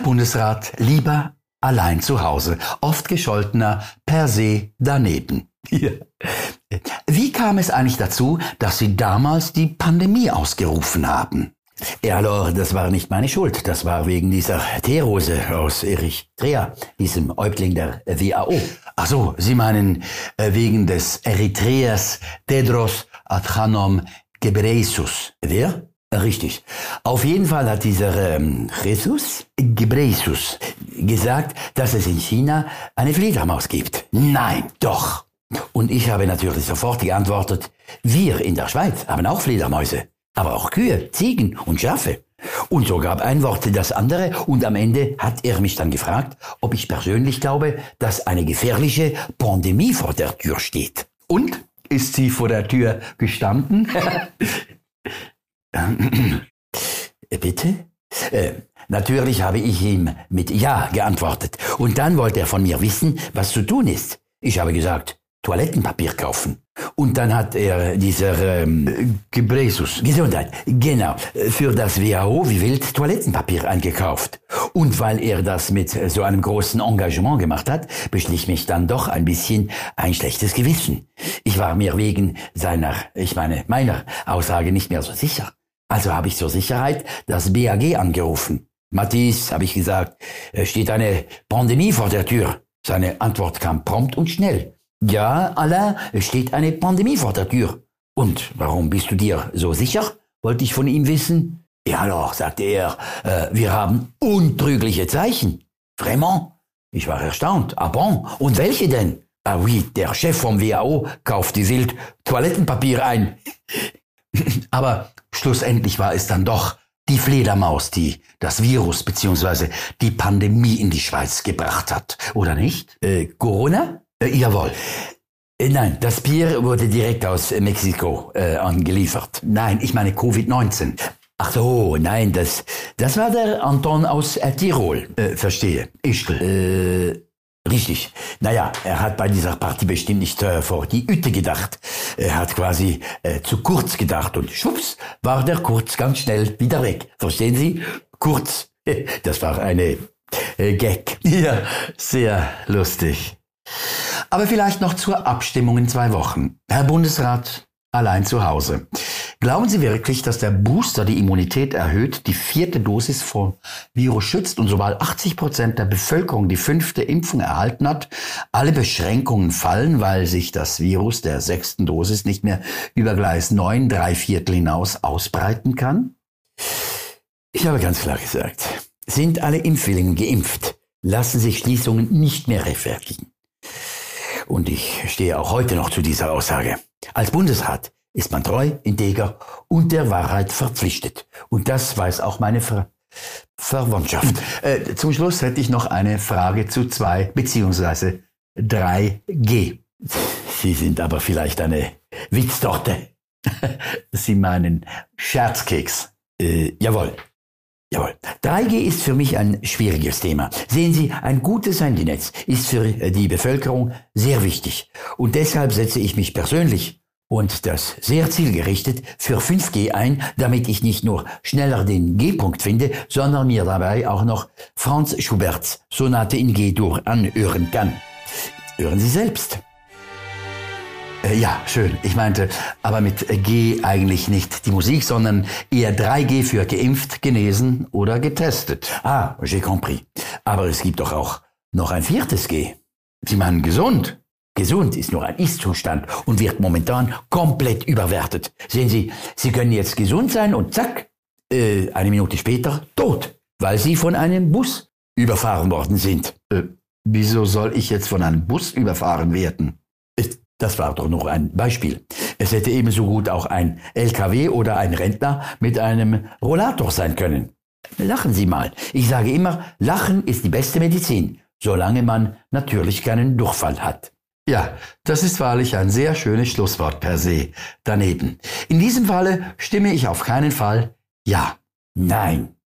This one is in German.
Herr Bundesrat, lieber allein zu Hause, oft gescholtener per se daneben. Wie kam es eigentlich dazu, dass Sie damals die Pandemie ausgerufen haben? Ja, alors, das war nicht meine Schuld. Das war wegen dieser Teerose aus Eritrea, diesem Häuptling der WAO. Ach so, Sie meinen äh, wegen des Eritreas Tedros Adhanom Ghebreyesus. Wer? Richtig. Auf jeden Fall hat dieser ähm, Jesus Gebreyesus gesagt, dass es in China eine Fledermaus gibt. Nein, doch. Und ich habe natürlich sofort geantwortet, wir in der Schweiz haben auch Fledermäuse, aber auch Kühe, Ziegen und Schafe. Und so gab ein Wort das andere und am Ende hat er mich dann gefragt, ob ich persönlich glaube, dass eine gefährliche Pandemie vor der Tür steht. Und? Ist sie vor der Tür gestanden? Bitte? Äh, natürlich habe ich ihm mit Ja geantwortet. Und dann wollte er von mir wissen, was zu tun ist. Ich habe gesagt, Toilettenpapier kaufen. Und dann hat er dieser ähm, Gebresus, Gesundheit, genau, für das WHO wie wild Toilettenpapier eingekauft. Und weil er das mit so einem großen Engagement gemacht hat, beschlich mich dann doch ein bisschen ein schlechtes Gewissen. Ich war mir wegen seiner, ich meine, meiner Aussage nicht mehr so sicher. Also habe ich zur Sicherheit das BAG angerufen. Matthias, habe ich gesagt, steht eine Pandemie vor der Tür. Seine Antwort kam prompt und schnell. Ja, Alain, es steht eine Pandemie vor der Tür. Und warum bist du dir so sicher? wollte ich von ihm wissen. Ja, doch, sagte er, äh, wir haben untrügliche Zeichen. Vraiment? Ich war erstaunt. Ah bon? Und welche denn? Ah oui, der Chef vom WHO kauft die wild Toilettenpapier ein. Aber schlussendlich war es dann doch die Fledermaus, die das Virus bzw. die Pandemie in die Schweiz gebracht hat, oder nicht? Äh, Corona? Äh, jawohl. Äh, nein, das Bier wurde direkt aus Mexiko äh, angeliefert. Nein, ich meine Covid-19. Ach so, nein, das, das war der Anton aus äh, Tirol. Äh, verstehe. Ischgl. Richtig. Naja, er hat bei dieser Party bestimmt nicht äh, vor die Hütte gedacht. Er hat quasi äh, zu kurz gedacht und schwupps war der Kurz ganz schnell wieder weg. Verstehen Sie? Kurz. Das war eine äh, Gag. Ja, sehr lustig. Aber vielleicht noch zur Abstimmung in zwei Wochen. Herr Bundesrat, allein zu Hause. Glauben Sie wirklich, dass der Booster die Immunität erhöht, die vierte Dosis vor Virus schützt und sobald 80 Prozent der Bevölkerung die fünfte Impfung erhalten hat, alle Beschränkungen fallen, weil sich das Virus der sechsten Dosis nicht mehr über Gleis 9 drei Viertel hinaus ausbreiten kann? Ich habe ganz klar gesagt, sind alle Impfwilligen geimpft, lassen sich Schließungen nicht mehr rechtfertigen. Und ich stehe auch heute noch zu dieser Aussage. Als Bundesrat ist man treu, integer und der Wahrheit verpflichtet. Und das weiß auch meine Ver Verwandtschaft. Äh, zum Schluss hätte ich noch eine Frage zu zwei beziehungsweise 3G. Sie sind aber vielleicht eine Witztorte. Sie meinen Scherzkeks. Äh, jawohl. Jawohl. 3G ist für mich ein schwieriges Thema. Sehen Sie, ein gutes Handynetz ist für die Bevölkerung sehr wichtig. Und deshalb setze ich mich persönlich und das sehr zielgerichtet für 5G ein, damit ich nicht nur schneller den G-Punkt finde, sondern mir dabei auch noch Franz Schuberts Sonate in G-Dur anhören kann. Hören Sie selbst. Äh, ja, schön. Ich meinte aber mit G eigentlich nicht die Musik, sondern eher 3G für geimpft, genesen oder getestet. Ah, j'ai compris. Aber es gibt doch auch noch ein viertes G. Sie meinen gesund? Gesund ist nur ein Ist-Zustand und wird momentan komplett überwertet. Sehen Sie, Sie können jetzt gesund sein und zack, äh, eine Minute später tot, weil Sie von einem Bus überfahren worden sind. Äh, wieso soll ich jetzt von einem Bus überfahren werden? Äh, das war doch nur ein Beispiel. Es hätte ebenso gut auch ein LKW oder ein Rentner mit einem Rollator sein können. Lachen Sie mal. Ich sage immer, Lachen ist die beste Medizin, solange man natürlich keinen Durchfall hat. Ja, das ist wahrlich ein sehr schönes Schlusswort per se daneben. In diesem Falle stimme ich auf keinen Fall Ja, Nein.